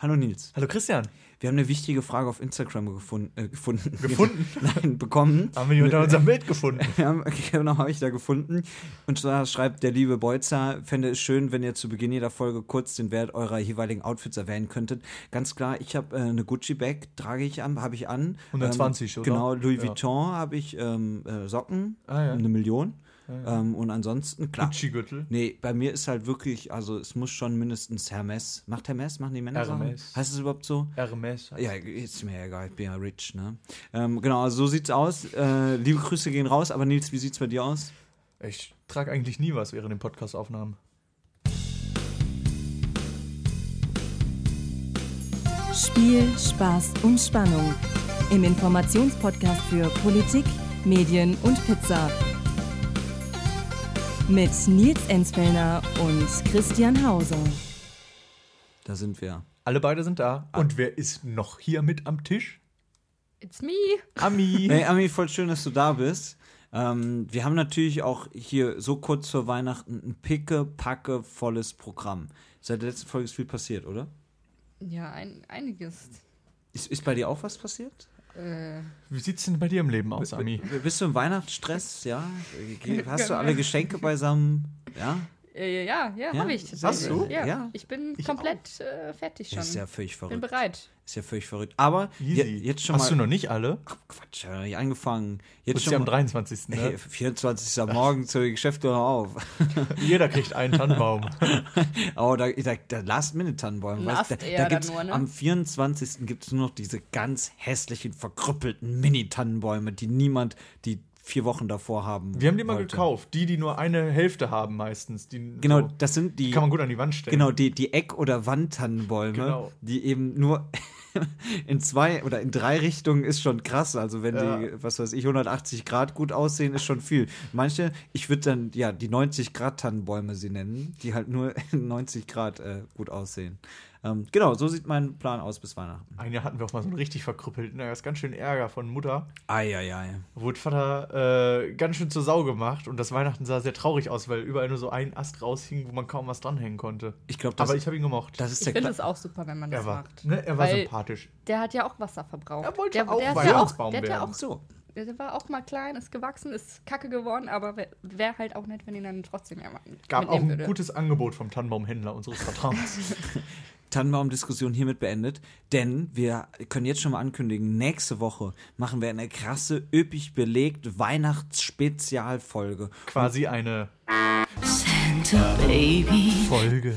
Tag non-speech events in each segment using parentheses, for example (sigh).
Hallo Nils. Hallo Christian. Wir haben eine wichtige Frage auf Instagram gefunden. Äh, gefunden. (laughs) Gefunden? (laughs) Nein, bekommen. Haben wir die unter unserem (laughs) Bild gefunden? Haben, genau, habe ich da gefunden. Und zwar schreibt der liebe Beutzer, fände es schön, wenn ihr zu Beginn jeder Folge kurz den Wert eurer jeweiligen Outfits erwähnen könntet. Ganz klar, ich habe äh, eine Gucci-Bag, trage ich an, habe ich an. 120, ähm, oder? Genau, Louis Ja. Vuitton habe ich ähm, äh, Socken, Ah, ja. eine Million. Ja. Ähm, und ansonsten, klar. Gucci-Gürtel. Nee, bei mir ist halt wirklich, also es muss schon mindestens Hermes. Macht Hermes? Machen die Männer Sachen? Hermes. Heißt es überhaupt so? Hermes. Ja, ist mir egal, ich bin ja rich, ne? Ähm, genau, also so sieht's aus. Äh, liebe Grüße gehen raus, aber Nils, wie sieht's bei dir aus? Ich trage eigentlich nie was während den Podcast-Aufnahmen. Spiel, Spaß und Spannung. Im Informationspodcast für Politik, Medien und Pizza. Mit Nils Enzfellner und Christian Hauser. Da sind wir. Alle beide sind da. Und wer ist noch hier mit am Tisch? It's me. Ami. (laughs) Hey Ami, voll schön, dass du da bist. Ähm, wir haben natürlich auch hier so kurz vor Weihnachten ein picke, packe, volles Programm. Seit der letzten Folge ist viel passiert, oder? Ja, ein, einiges. Ist, ist bei dir auch was passiert? Äh, Wie sieht's denn bei dir im Leben aus, Ami? Bist du im Weihnachtsstress? Ja? (laughs) Hast du alle Geschenke beisammen? Ja? Äh, ja, ja, Ja? habe ich. Hast tatsächlich. du? Ja. Ja. Ich bin Ich komplett äh, fertig schon. Ist ja völlig bin verrückt. bereit. Ist ja völlig verrückt. Aber je, Easy. jetzt schon Hast mal. du noch nicht alle? Ach, Quatsch, ja, noch nicht angefangen. Du Jetzt bist schon ja am mal, 23. Hey, Ne? 24. Morgen zur Geschäfte auf. (laughs) Jeder kriegt einen Tannenbaum. (laughs) Oh, da, da, da Last-Minute-Tannenbäume. Ein weißt du, Ast da, da gibt's, nur, ne? Am 24. gibt es nur noch diese ganz hässlichen, verkrüppelten Mini-Tannenbäume, die niemand die vier Wochen davor haben Wir haben die mal wollte. gekauft. Die, die nur eine Hälfte haben meistens. Die Genau, so, das sind die. die kann man gut an die Wand stellen. Genau, die, die Eck- oder Wandtannenbäume, Genau. die eben nur (laughs) in zwei oder in drei Richtungen ist schon krass. Also wenn Ja. die, was weiß ich, 180 Grad gut aussehen, ist schon viel. Manche, ich würde dann, ja, die 90 Grad Tannenbäume sie nennen, die halt nur (laughs) in 90 Grad äh, gut aussehen. Ähm, genau, so sieht mein Plan aus bis Weihnachten. Ein Jahr hatten wir auch mal so einen richtig verkrüppelten. Da ist ganz schön Ärger von Mutter. Eieiei. Wurde Vater äh, ganz schön zur Sau gemacht und das Weihnachten sah sehr traurig aus, weil überall nur so ein Ast raushing, wo man kaum was dranhängen konnte. Ich glaube, das, Aber ich habe ihn gemocht. das ist Ich finde es auch super, wenn man das er war, macht. ne, er war Weil- sympathisch. Der hat ja auch Wasser verbraucht. Er wollte der, auch der ist ja Weihnachtsbaum auch, der, hat ja werden. auch so. der war auch mal klein, ist gewachsen, ist kacke geworden, aber wäre wär halt auch nett, wenn ihn dann trotzdem ja mal Gab auch ein würde. gutes Angebot vom Tannenbaumhändler unseres Vertrauens. (laughs) Tannenbaum-Diskussion hiermit beendet, denn wir können jetzt schon mal ankündigen, nächste Woche machen wir eine krasse, üppig belegt Weihnachtsspezialfolge. Quasi eine Baby. Folge.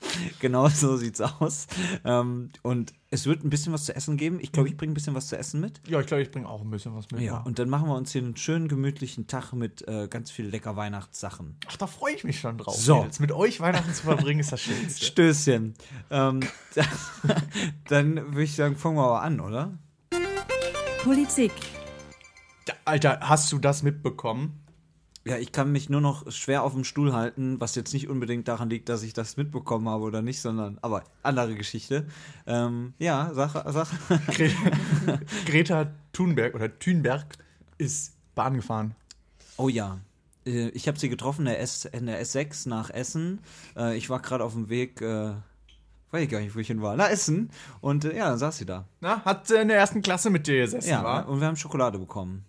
(laughs) Genau so sieht's aus. Ähm, und es wird ein bisschen was zu essen geben. Ich glaube, ich bringe ein bisschen was zu essen mit. Ja, ich glaube, ich bringe auch ein bisschen was mit. Ja, und dann machen wir uns hier einen schönen, gemütlichen Tag mit äh, ganz viel lecker Weihnachtssachen. Ach, da freue ich mich schon drauf. So. Mädels. Mit euch Weihnachten zu verbringen ist das Schönste. (laughs) Stößchen. Ähm, (laughs) dann würde ich sagen, fangen wir aber an, oder? Politik. Alter, hast du das mitbekommen? Ja, ich kann mich nur noch schwer auf dem Stuhl halten, was jetzt nicht unbedingt daran liegt, dass ich das mitbekommen habe oder nicht, sondern, aber andere Geschichte. Ähm, ja, Sache, Sache. Gre (laughs) Greta Thunberg oder Thunberg ist Bahn gefahren. Oh ja. Äh, Ich habe sie getroffen in der, S, in der S6 nach Essen. Äh, Ich war gerade auf dem Weg, äh, weiß ich gar nicht, wo ich hin war, nach Essen. Und äh, ja, dann saß sie da. Na, hat in der ersten Klasse mit dir gesessen, Ja, war? und wir haben Schokolade bekommen.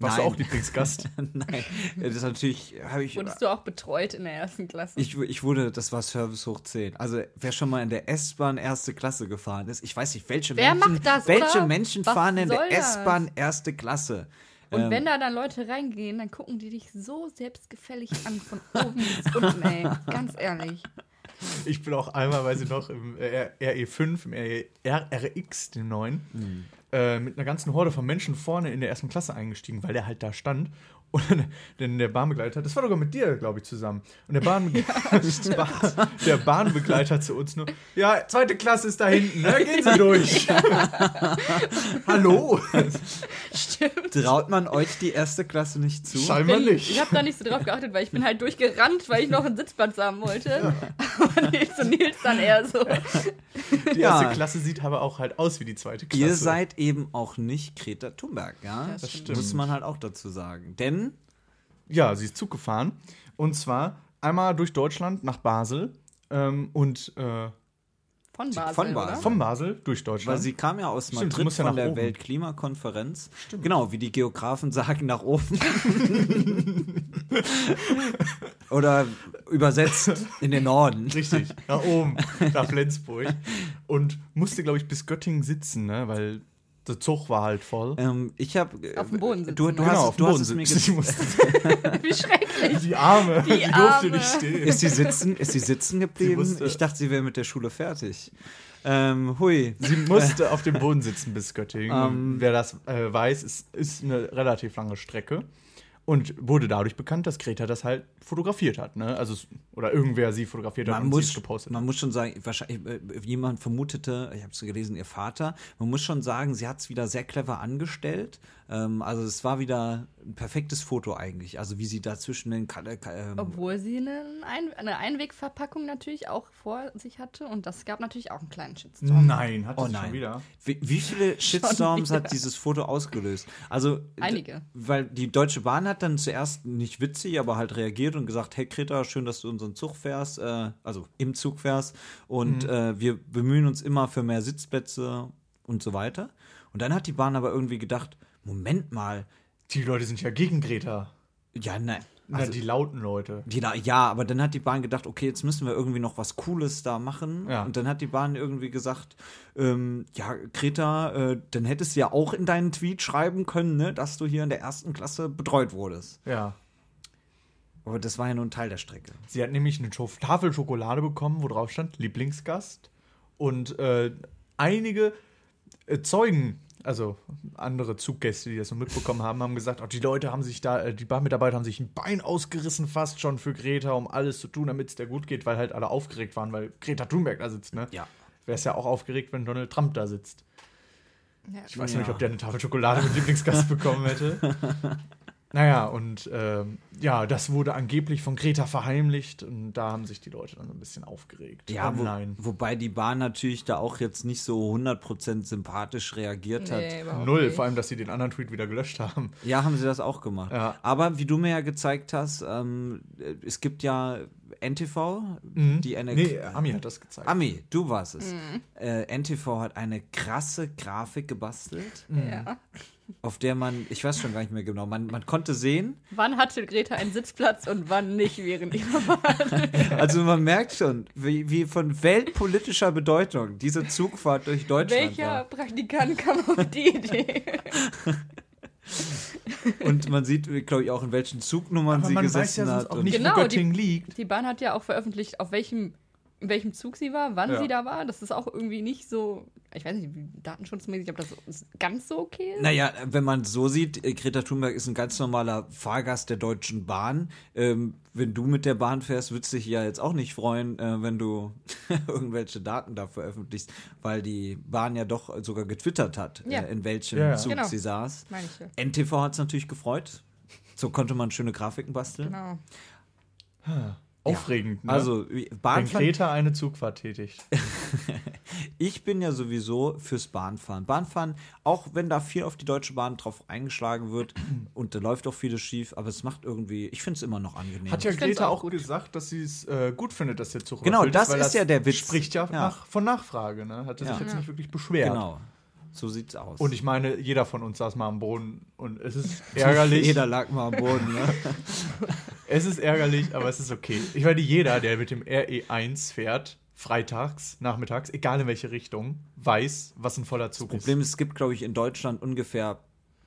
Warst nein. du auch Lieblingsgast? (laughs) Nein, das ist natürlich, habe ich. Wurdest du auch betreut in der ersten Klasse? Ich, ich wurde, das war Service hoch 10. Also, wer schon mal in der S-Bahn erste Klasse gefahren ist, ich weiß nicht, welche Wer Menschen, macht das, welche oder? Menschen Was fahren in der? S-Bahn erste Klasse? Und Ähm, wenn da dann Leute reingehen, dann gucken die dich so selbstgefällig an, von oben bis unten, ey. (laughs) Ganz ehrlich. Ich bin auch einmal, weiß ich noch, im äh, RE5, im RRX, dem neuen, Hm. äh, mit einer ganzen Horde von Menschen vorne in der ersten Klasse eingestiegen, weil der halt da stand. Und dann- denn der Bahnbegleiter, das war sogar mit dir, glaube ich, zusammen. Und der, Bahnbegleiter, (laughs) Ba- der Bahnbegleiter zu uns nur, ja, zweite Klasse ist da hinten, ne? gehen Sie (laughs) durch. Hallo? Stimmt. Traut man euch die erste Klasse nicht zu? Scheinbar Bin, nicht. ich habe da nicht so drauf geachtet, weil ich bin halt durchgerannt, weil ich noch einen Sitzplatz haben wollte. Aber Nils und Nils dann eher so. Die Ja. erste Klasse sieht aber auch halt aus wie die zweite Klasse. Ihr seid eben auch nicht Greta Thunberg, ja? Das stimmt. Muss man halt auch dazu sagen. Denn, Ja, sie ist Zug gefahren. Und zwar einmal durch Deutschland nach Basel. Ähm, und äh, Von Basel, Von Basel. oder? Von Basel durch Weil Deutschland. sie kam ja aus Stimmt, Madrid muss ja von nach der oben. Weltklimakonferenz. Genau, wie die Geografen sagen, nach oben. (laughs) Oder übersetzt in den Norden. Richtig, nach oben, nach Flensburg. Und musste, glaube ich, bis Göttingen sitzen, ne? weil der Zug war halt voll. Ähm, ich habe Auf dem Boden sitzen, Du, du ne? hast, auf du dem hast es mir sitzen. Sie (laughs) Wie schrecklich. Die Arme, die, durfte Arme. nicht stehen. Ist sie sitzen, ist sie sitzen geblieben? musste- ich dachte, sie wäre mit der Schule fertig. Ähm, hui. Sie musste auf dem Boden sitzen bis Göttingen. Ähm. Und Wer das äh, weiß, ist, ist eine relativ lange Strecke. Und wurde dadurch bekannt, dass Greta das halt fotografiert hat. Ne? Also, oder irgendwer sie fotografiert hat Man und sie muss, es gepostet man muss schon sagen, wahrscheinlich, äh, jemand vermutete, ich habe es gelesen, ihr Vater, man muss schon sagen, sie hat es wieder sehr clever angestellt. Ähm, also es war wieder ein perfektes Foto eigentlich. Also wie sie da zwischen den äh, ähm, Obwohl sie eine, Ein eine Einwegverpackung natürlich auch vor sich hatte und das gab natürlich auch einen kleinen Shitstorm. Nein, hat Oh sie nein. schon wieder. Wie, wie viele (laughs) Shitstorms hat dieses Foto ausgelöst? Also Einige. Weil die Deutsche Bahn hat dann zuerst nicht witzig, aber halt reagiert und gesagt, hey Greta, schön, dass du unseren Zug fährst, äh, also im Zug fährst und äh, wir bemühen uns immer für mehr Sitzplätze und so weiter. Und dann hat die Bahn aber irgendwie gedacht, Moment mal, Die Leute sind ja gegen Greta. ja, nein. Na, Also, die lauten Leute. die, ja, aber dann hat die Bahn gedacht, okay, jetzt müssen wir irgendwie noch was Cooles da machen. Ja. Und dann hat die Bahn irgendwie gesagt, ähm, ja, Greta, äh, dann hättest du ja auch in deinen Tweet schreiben können, ne, dass du hier in der ersten Klasse betreut wurdest. Ja. Aber das war ja nur ein Teil der Strecke. Sie hat nämlich eine Tafel Schokolade bekommen, wo drauf stand Lieblingsgast. Und äh, einige äh, Zeugen, also andere Zuggäste, die das so mitbekommen haben, haben gesagt, oh, die Leute haben sich da, äh, die Bahnmitarbeiter haben sich ein Bein ausgerissen fast schon für Greta, um alles zu tun, damit es der gut geht, weil halt alle aufgeregt waren, weil Greta Thunberg da sitzt, ne? Ja. Wäre es ja auch aufgeregt, wenn Donald Trump da sitzt. Ja. Ich weiß Ja. nicht, ob der eine Tafel Schokolade mit Lieblingsgast bekommen hätte. (laughs) Naja, und ähm, ja, das wurde angeblich von Greta verheimlicht und da haben sich die Leute dann so ein bisschen aufgeregt. Ja, wo, wobei die Bahn natürlich da auch jetzt nicht so 100% sympathisch reagiert hat. Nee, überhaupt Null, nicht. vor allem, dass sie den anderen Tweet wieder gelöscht haben. Ja, haben sie das auch gemacht. Ja. Aber wie du mir ja gezeigt hast, ähm, äh, es gibt ja NTV, die eine. Mhm. Nee, Ami hat das gezeigt. Ami, du warst es. Äh, NTV hat eine krasse Grafik gebastelt, Ja. Auf der man, ich weiß schon gar nicht mehr genau, man, man konnte sehen, Wann hatte Greta einen Sitzplatz und wann nicht während ihrer Fahrt? (laughs) also man merkt schon, wie, wie von weltpolitischer Bedeutung diese Zugfahrt durch Deutschland Welcher war. Praktikant kam auf die Idee? (laughs) Und man sieht, glaube ich, auch in welchen Zugnummern Aber sie man gesessen weiß ja hat. auch und- nicht, Genau, wo die- Göttingen liegt. Die Bahn hat ja auch veröffentlicht, auf welchem, in welchem Zug sie war, wann Ja. sie da war. Das ist auch irgendwie nicht so, ich weiß nicht, datenschutzmäßig, ob das ganz so okay ist. Naja, wenn man so sieht, äh, Greta Thunberg ist ein ganz normaler Fahrgast der Deutschen Bahn. Ähm, wenn du mit der Bahn fährst, würdest du dich ja jetzt auch nicht freuen, äh, wenn du (laughs) irgendwelche Daten da veröffentlichst, weil die Bahn ja doch sogar getwittert hat, Ja. äh, in welchem Ja, ja. Zug Genau. sie saß. Ja. NTV hat es natürlich gefreut. So konnte man schöne Grafiken basteln. Genau. Aufregend, ne? Also, wie- wenn Bahnfahren, Greta eine Zugfahrt tätigt. (laughs) ich bin ja sowieso fürs Bahnfahren. Bahnfahren, auch wenn da viel auf die Deutsche Bahn drauf eingeschlagen wird (clears throat) und da läuft auch vieles schief, aber es macht irgendwie, ich finde es immer noch angenehm. Hat ja Greta auch auch gut. gesagt, dass sie es äh, gut findet, dass der Zug Genau, das weil ist ja der Witz. spricht ja, Ja. Nach, von Nachfrage, ne? Hatte Ja. sich jetzt Ja. nicht wirklich beschwert. Genau. So sieht's aus. Und ich meine, jeder von uns saß mal am Boden und es ist (laughs) ärgerlich. Jeder lag mal am Boden, ne? (laughs) Es ist ärgerlich, aber es ist okay. Ich meine, jeder, der mit dem RE1 fährt, freitags, nachmittags, egal in welche Richtung, weiß, was ein voller Zug Problem ist, es gibt, glaube ich, in Deutschland ungefähr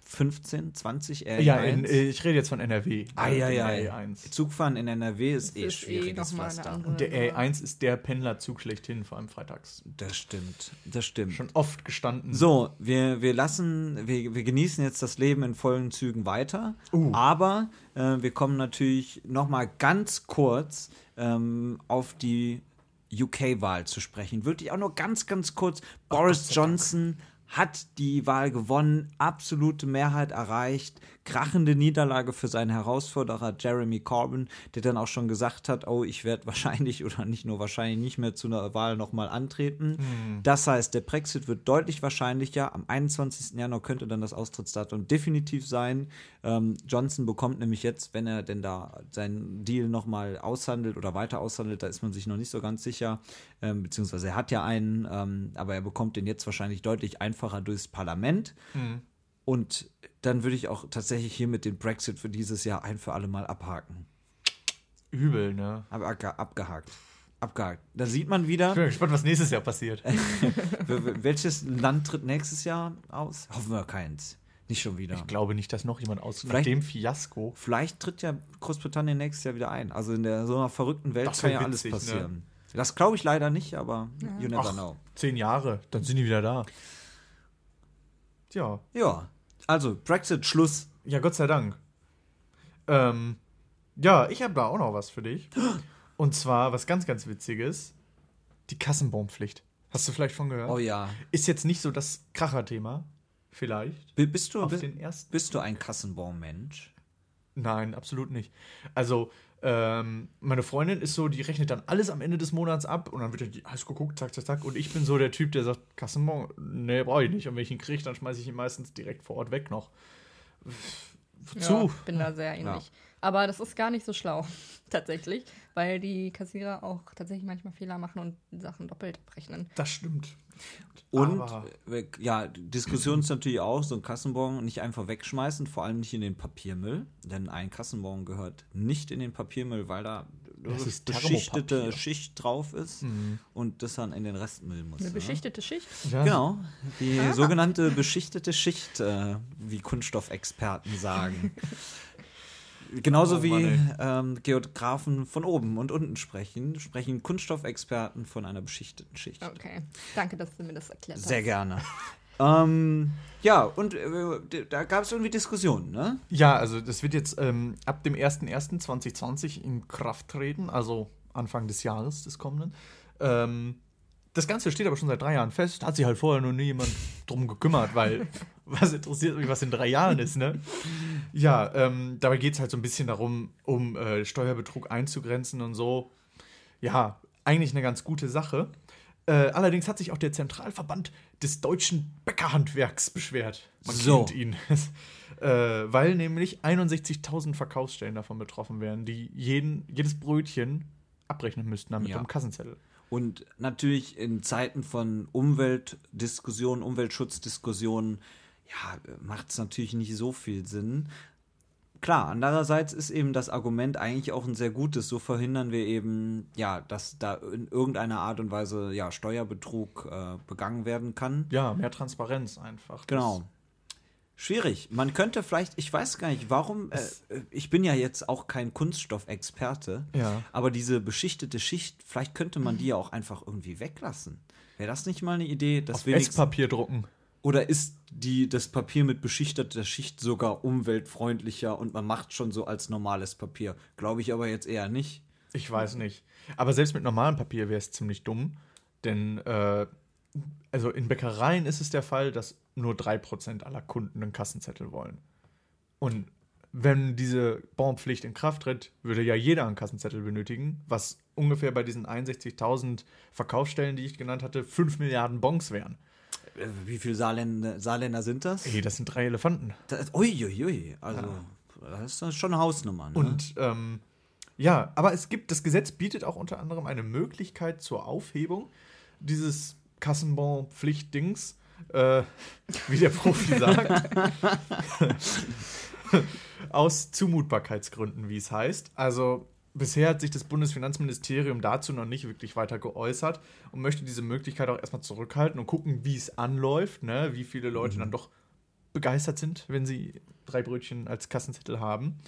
15, 20 RE1. ist. Ja, in, äh, ich rede jetzt von NRW. ah, ja, äh, ja. den RE1. Zugfahren in NRW ist Das eh ist eh schwieriges eine Pflaster. Und der RE1 ist der Pendlerzug schlechthin, vor allem freitags. Das stimmt, das stimmt. Schon oft gestanden. So, wir, wir lassen, wir, wir genießen jetzt das Leben in vollen Zügen weiter, Uh. aber äh, wir kommen natürlich noch mal ganz kurz ähm, auf die UK-Wahl zu sprechen. Wirklich auch nur ganz, ganz kurz. Boris Johnson hat die Wahl gewonnen, absolute Mehrheit erreicht, krachende Niederlage für seinen Herausforderer Jeremy Corbyn, der dann auch schon gesagt hat, oh, ich werde wahrscheinlich oder nicht nur wahrscheinlich nicht mehr zu einer Wahl nochmal antreten. Das heißt, der Brexit wird deutlich wahrscheinlicher. Am 21. Januar könnte dann das Austrittsdatum definitiv sein. Ähm, Johnson bekommt nämlich jetzt, wenn er denn da seinen Deal nochmal aushandelt oder weiter aushandelt, da ist man sich noch nicht so ganz sicher, ähm, beziehungsweise er hat ja einen, ähm, aber er bekommt den jetzt wahrscheinlich deutlich einfacher durchs Parlament. Und dann würde ich auch tatsächlich hier mit dem Brexit für dieses Jahr ein für alle Mal abhaken. Übel, ne? Aber abge- abgehakt. Abgehakt. Da sieht man wieder, Ich bin gespannt, was nächstes Jahr passiert. (laughs) welches Land tritt nächstes Jahr aus? Hoffen wir keins. Nicht schon wieder. Ich glaube nicht, dass noch jemand aus Vielleicht- dem Fiasko. Vielleicht tritt ja Großbritannien nächstes Jahr wieder ein. Also in der so einer verrückten Welt kann ja alles witzig, ne? Das glaube ich leider nicht, aber you never Ach. know. Zehn Jahre, dann sind die wieder da. Tja, Ja, also Brexit, Schluss. ja, Gott sei Dank. Ähm, ja, ich habe da auch noch was für dich. Und zwar was ganz, ganz Witziges: die Kassenbonpflicht. Hast du vielleicht von gehört? Oh ja. Ist jetzt nicht so das Kracherthema, vielleicht. B- Bist du, Auf bist, den ersten. bist du ein Kassenbon-Mensch? Nein, absolut nicht. Also, ähm, meine Freundin ist so, die rechnet dann alles am Ende des Monats ab und dann wird ja alles geguckt, zack, zack, zack. Und ich bin so der Typ, der sagt, Kassenbon, nee, brauche ich nicht. Und wenn ich ihn kriege, dann schmeiße ich ihn meistens direkt vor Ort weg noch. Wozu? Ja, bin da sehr ähnlich. Aber das ist gar nicht so schlau, (laughs) tatsächlich, weil die Kassierer auch tatsächlich manchmal Fehler machen und Sachen doppelt abrechnen. Das stimmt. Und Aber- äh, ja, Diskussion ist natürlich auch, so ein Kassenbon nicht einfach wegschmeißen, vor allem nicht in den Papiermüll. Denn ein Kassenbon gehört nicht in den Papiermüll, weil da Das ist beschichtete. Schicht drauf ist und das dann in den Restmüll muss. Eine ne? beschichtete Schicht. Ja, Genau, die sogenannte beschichtete Schicht, äh, wie Kunststoffexperten sagen. (laughs) Genauso Oh wie Mann, ähm, Geografen von oben und unten sprechen, sprechen Kunststoffexperten von einer beschichteten Schicht. Okay, danke, dass du mir das erklärt hast. Sehr gerne. ähm, ja, und äh, da gab es irgendwie Diskussionen, ne? Ja, also das wird jetzt ähm, ab dem 01.01.2020 in Kraft treten, also Anfang des Jahres des kommenden. Ähm, das Ganze steht aber schon seit drei Jahren fest. Hat sich halt vorher noch nie jemand drum gekümmert, weil (laughs) was interessiert mich, was in drei Jahren ist, ne? (laughs) Ja, ähm, dabei geht es halt so ein bisschen darum, um äh, Steuerbetrug einzugrenzen und so. Ja, eigentlich eine ganz gute Sache. Äh, allerdings hat sich auch der Zentralverband des deutschen Bäckerhandwerks beschwert. Man So. kennt ihn. (laughs) äh, weil nämlich 61.000 Verkaufsstellen davon betroffen wären, die jeden, jedes Brötchen abrechnen müssten damit Ja. am Kassenzettel. Und natürlich in Zeiten von Umweltdiskussionen, Umweltschutzdiskussionen, ja, macht es natürlich nicht so viel Sinn. Klar, andererseits ist eben das Argument eigentlich auch ein sehr gutes. So verhindern wir eben, ja, dass da in irgendeiner Art und Weise ja, Steuerbetrug äh, begangen werden kann. Ja, mehr Transparenz einfach. Genau. Schwierig. Man könnte vielleicht, ich weiß gar nicht, warum, äh, äh, ich bin ja jetzt auch kein Kunststoffexperte, Ja. aber diese beschichtete Schicht, vielleicht könnte man die ja auch einfach irgendwie weglassen. Wäre das nicht mal eine Idee, dass Auf wenigstens, Esspapier drucken. Oder ist die, das Papier mit beschichteter Schicht sogar umweltfreundlicher und man macht schon so als normales Papier? Glaube ich aber jetzt eher nicht. Ich weiß nicht. Aber selbst mit normalem Papier wäre es ziemlich dumm. Denn, äh, also in Bäckereien ist es der Fall, dass nur 3% aller Kunden einen Kassenzettel wollen. Und wenn diese Bonpflicht in Kraft tritt, würde ja jeder einen Kassenzettel benötigen, was ungefähr bei diesen 61.000 Verkaufsstellen, die ich genannt hatte, 5 Milliarden Bons wären. Wie viele Saarländer, Saarländer sind das? Ey, das sind drei Elefanten. das uiuiui, also das ist schon eine Hausnummer. Ne? Und ähm, ja, aber es gibt, das Gesetz bietet auch unter anderem eine Möglichkeit zur Aufhebung dieses Kassenbon-Pflichtdings, äh, wie der Profi (laughs) sagt. (laughs) Aus Zumutbarkeitsgründen, wie es heißt. Also bisher hat sich das Bundesfinanzministerium dazu noch nicht wirklich weiter geäußert und möchte diese Möglichkeit auch erstmal zurückhalten und gucken, wie es anläuft, ne? wie viele Leute dann doch begeistert sind, wenn sie drei Brötchen als Kassenzettel haben.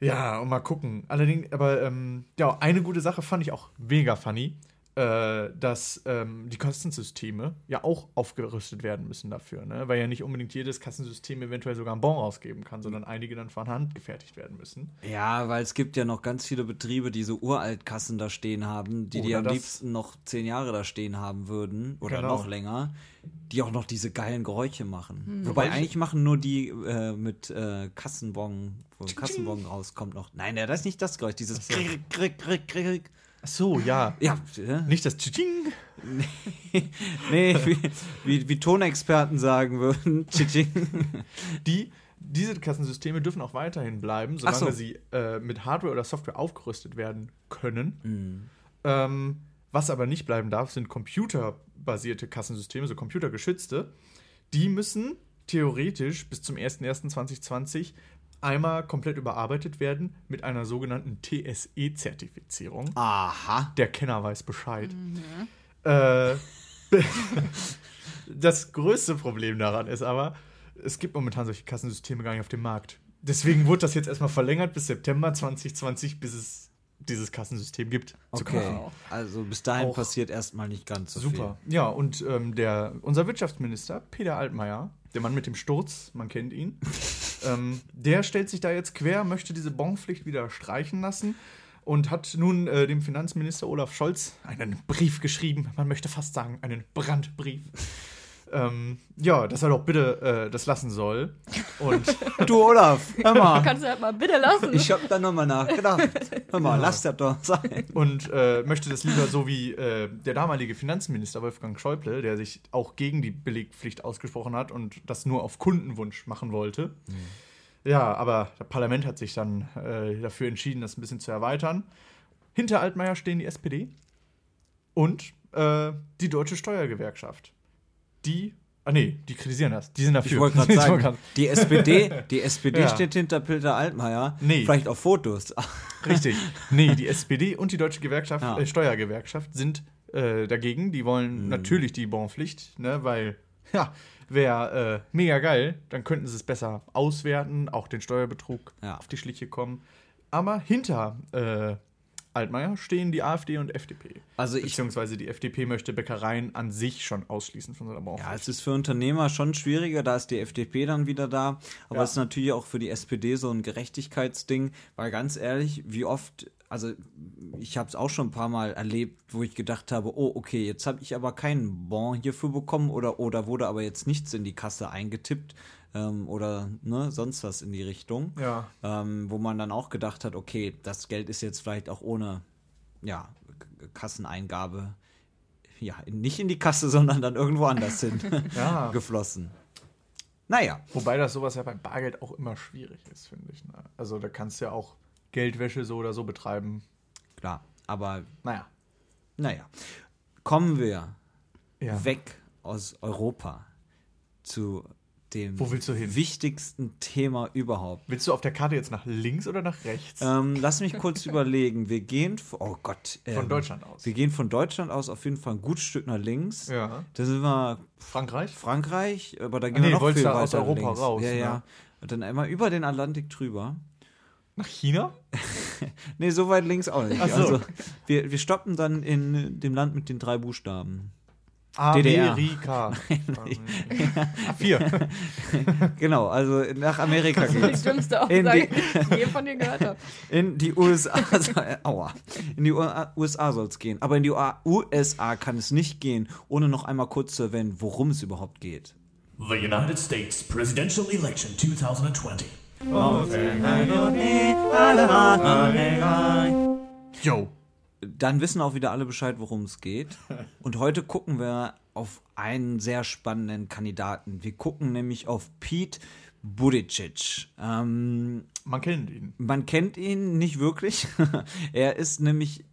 Ja, und mal gucken. Allerdings, aber ähm, ja, eine gute Sache fand ich auch mega funny. Äh, dass ähm, die Kassensysteme ja auch aufgerüstet werden müssen dafür, ne? weil ja nicht unbedingt jedes Kassensystem eventuell sogar einen Bon rausgeben kann, sondern einige dann von Hand gefertigt werden müssen. Ja, weil es gibt ja noch ganz viele Betriebe, die so Uraltkassen da stehen haben, die die Oder am das- liebsten noch zehn Jahre da stehen haben würden oder Genau. noch länger, die auch noch diese geilen Geräusche machen. Hm. Wobei eigentlich machen nur die äh, mit äh, Kassenbon, wo ein Kassenbon rauskommt noch. Nein, ja, das ist nicht das Geräusch, dieses Krick, Krick, Krick, Krick. Ach so, ja. Ja, Nicht das Tsching. (laughs) nee, wie, wie, wie Tonexperten sagen würden. (laughs) Tschitsching. Die, diese Kassensysteme dürfen auch weiterhin bleiben, solange so. sie äh, mit Hardware oder Software aufgerüstet werden können. Mhm. Ähm, was aber nicht bleiben darf, sind computerbasierte Kassensysteme, so computergeschützte. Die müssen theoretisch bis zum 01.01.2020 einmal komplett überarbeitet werden mit einer sogenannten TSE-Zertifizierung. Aha. Der Kenner weiß Bescheid. Äh, (laughs) das größte Problem daran ist aber, es gibt momentan solche Kassensysteme gar nicht auf dem Markt. Deswegen wurde das jetzt erstmal verlängert bis September 2020, bis es dieses Kassensystem gibt. Okay. Also bis dahin Auch passiert erstmal nicht ganz so Super. Ja, und ähm, der, unser Wirtschaftsminister, Peter Altmaier, der Mann mit dem Sturz, man kennt ihn, ähm, der stellt sich da jetzt quer, möchte diese Bonpflicht wieder streichen lassen und hat nun äh, dem Finanzminister Olaf Scholz einen Brief geschrieben, man möchte fast sagen, einen Brandbrief. Ähm, ja, dass er doch bitte äh, das lassen soll. Und. (laughs) Du, Olaf, hör mal. (laughs) Kannst du halt mal bitte lassen. Ich hab da nochmal nachgedacht. Hör mal, lass das doch sein. und äh, möchte das lieber so wie äh, der damalige Finanzminister Wolfgang Schäuble, der sich auch gegen die Belegpflicht ausgesprochen hat und das nur auf Kundenwunsch machen wollte. Ja, aber das Parlament hat sich dann äh, dafür entschieden, das ein bisschen zu erweitern. Hinter Altmaier stehen die SPD und äh, die Deutsche Steuergewerkschaft. Die, ah nee, die kritisieren das. Die sind dafür. (laughs) Ich wollte gerade sagen, die SPD, (laughs) die SPD Ja. steht hinter Peter Altmaier. Nee. Vielleicht auf Fotos. (laughs) Richtig. Nee, die SPD und die Deutsche Gewerkschaft, Ja. äh, Steuergewerkschaft sind äh, dagegen. Die wollen Mhm. natürlich die Bonpflicht, ne, weil, ja, wäre äh, mega geil. Dann könnten sie es besser auswerten, auch den Steuerbetrug Ja. auf die Schliche kommen. Aber hinter äh, Altmaier stehen die AfD und FDP. Also ich, Beziehungsweise die FDP möchte Bäckereien an sich schon ausschließen von so einer Bonpflicht. ja, es ist für Unternehmer schon schwieriger, da ist die FDP dann wieder da. Aber Ja. es ist natürlich auch für die SPD so ein Gerechtigkeitsding, weil ganz ehrlich, wie oft, also ich habe es auch schon ein paar Mal erlebt, wo ich gedacht habe, oh, okay, jetzt habe ich aber keinen Bon hierfür bekommen oder, oder wurde aber jetzt nichts in die Kasse eingetippt ähm, oder ne, sonst was in die Richtung. Ja. ähm, wo man dann auch gedacht hat, okay, das Geld ist jetzt vielleicht auch ohne ja, Kasseneingabe ja, nicht in die Kasse, (laughs) sondern dann irgendwo anders hin (laughs) (laughs) Ja. geflossen. Naja, Wobei das sowas ja bei Bargeld auch immer schwierig ist, finde ich. Ne? Also da kannst du ja auch Geldwäsche so oder so betreiben. klar, aber Naja. naja. Kommen wir Ja. weg aus Europa zu dem Wo willst du hin? wichtigsten Thema überhaupt. Willst du auf der Karte jetzt nach links oder nach rechts? Ähm, lass mich kurz (laughs) überlegen. Wir gehen, oh Gott. Von ähm, Deutschland aus. Wir gehen von Deutschland aus auf jeden Fall ein gutes Stück nach links. Ja. Da sind wir Frankreich? Frankreich, aber da Ah, gehen nee, wir noch viel du aus weiter Europa links. raus, Ja, ne? ja. Und dann einmal über den Atlantik drüber. Nach China? (laughs) Nee, so weit links auch nicht. So. Also, wir, wir stoppen dann in dem Land mit den drei Buchstaben. DDR. Amerika. (laughs) A4. (laughs) (laughs) Genau, also nach Amerika Das ist die In Aussage, die ich je von dir gehört habe. In die USA, soll- aua, in die USA soll es gehen. Aber in die USA kann es nicht gehen, ohne noch einmal kurz zu erwähnen, worum es überhaupt geht. The United States presidential election 2020. Yo. Dann wissen auch wieder alle Bescheid, worum es geht. (laughs) Und heute gucken wir auf einen sehr spannenden Kandidaten. Wir gucken nämlich auf Pete Buttigieg. Ähm, Man kennt ihn. man kennt ihn nicht wirklich. (laughs) er ist nämlich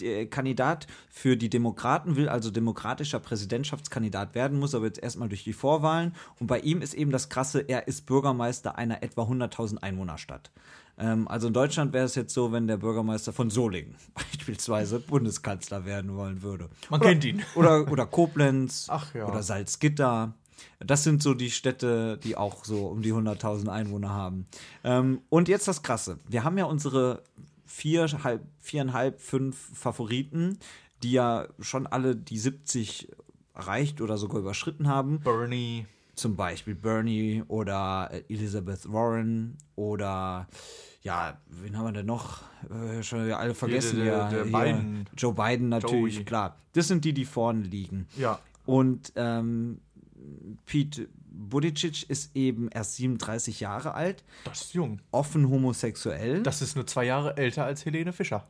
der Kandidat für die Demokraten, will also demokratischer Präsidentschaftskandidat werden, muss aber jetzt erstmal durch die Vorwahlen. Und bei ihm ist eben das Krasse, er ist Bürgermeister einer etwa 100.000 Einwohnerstadt. Ähm, also in Deutschland wäre es jetzt so, wenn der Bürgermeister von Solingen (laughs) beispielsweise Bundeskanzler werden wollen würde. Man oder, kennt ihn. (laughs) Oder, oder Koblenz Ach ja. oder Salzgitter. Das sind so die Städte, die auch so um die 100.000 Einwohner haben. Ähm, und jetzt das Krasse. Wir haben ja unsere vier, halb, viereinhalb, fünf Favoriten, die ja schon alle die 70 erreicht oder sogar überschritten haben. Bernie. Zum Beispiel Bernie oder äh, Elizabeth Warren oder ja, wen haben wir denn noch? Äh, schon alle vergessen. der- ja, der hier, Biden. Joe Biden natürlich, Joey. klar. Das sind die, die vorne liegen. Ja. Und ähm, Pete Buttigieg ist eben erst 37 Jahre alt, Das ist jung. offen homosexuell. Das ist nur zwei Jahre älter als Helene Fischer.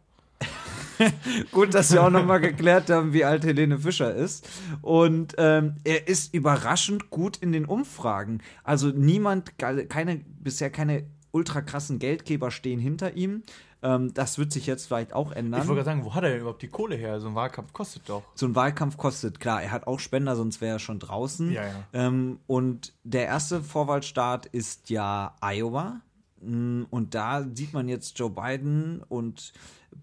(laughs) Gut, dass wir auch nochmal geklärt haben, wie alt Helene Fischer ist. Und ähm, er ist überraschend gut in den Umfragen. Also niemand, keine, bisher keine ultra krassen Geldgeber stehen hinter ihm. Ähm, das wird sich jetzt vielleicht auch Ich ändern. wollte gerade sagen, wo hat er denn überhaupt die Kohle her? So ein Wahlkampf kostet doch. so ein Wahlkampf kostet, klar, er hat auch Spender, sonst wäre er schon draußen. Ja, ja. Ähm, und der erste Vorwahlstaat ist ja Iowa. Mm, Und da sieht man jetzt Joe Biden und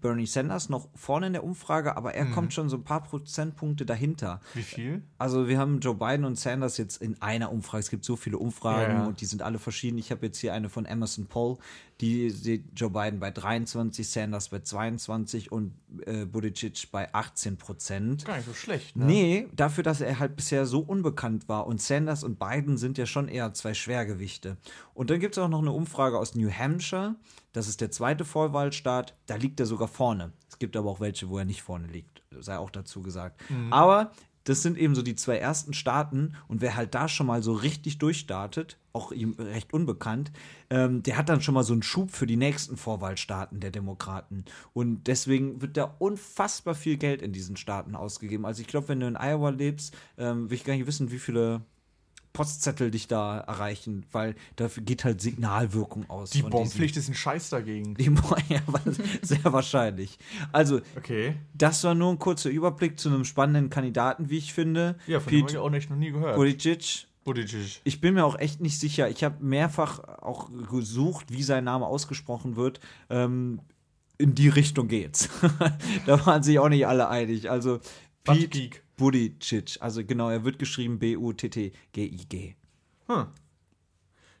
Bernie Sanders noch vorne in der Umfrage, aber Mhm. er kommt schon so ein paar Prozentpunkte dahinter. Wie viel? Also wir haben Joe Biden und Sanders jetzt in einer Umfrage. Es gibt so viele Umfragen ja. und die sind alle verschieden. Ich habe jetzt hier eine von Emerson Poll, die sieht Joe Biden bei 23, Sanders bei 22 und äh, Buttigieg bei 18 Prozent. Gar nicht so schlecht, ne? Nee, dafür, dass er halt bisher so unbekannt war. Und Sanders und Biden sind ja schon eher zwei Schwergewichte. Und dann gibt es auch noch eine Umfrage aus New Hampshire. Das ist der zweite Vorwahlstaat. Da liegt er sogar vorne. Es gibt aber auch welche, wo er nicht vorne liegt. Sei auch dazu gesagt. Aber das sind eben so die zwei ersten Staaten. Und wer halt da schon mal so richtig durchstartet, auch ihm recht unbekannt, ähm, der hat dann schon mal so einen Schub für die nächsten Vorwahlstaaten der Demokraten. Und deswegen wird da unfassbar viel Geld in diesen Staaten ausgegeben. Also ich glaube, wenn du in Iowa lebst, ähm, will ich gar nicht wissen, wie viele Postzettel dich da erreichen, weil dafür geht halt Signalwirkung aus. Die von Bonpflicht ist ein Scheiß dagegen. Die, (laughs) ja, sehr wahrscheinlich. Also, Okay. das war nur ein kurzer Überblick zu einem spannenden Kandidaten, wie ich finde. Ja, von dem habe Pete ich auch nicht, noch nie gehört. Buttigieg. Buttigieg. Ich bin mir auch echt nicht sicher. Ich habe mehrfach auch gesucht, wie sein Name ausgesprochen wird. Ähm, in die Richtung geht's. (laughs) da waren sich auch nicht alle einig. Also Pete Buttigieg. Also genau, er wird geschrieben B-U-T-T-G-I-G. Hm.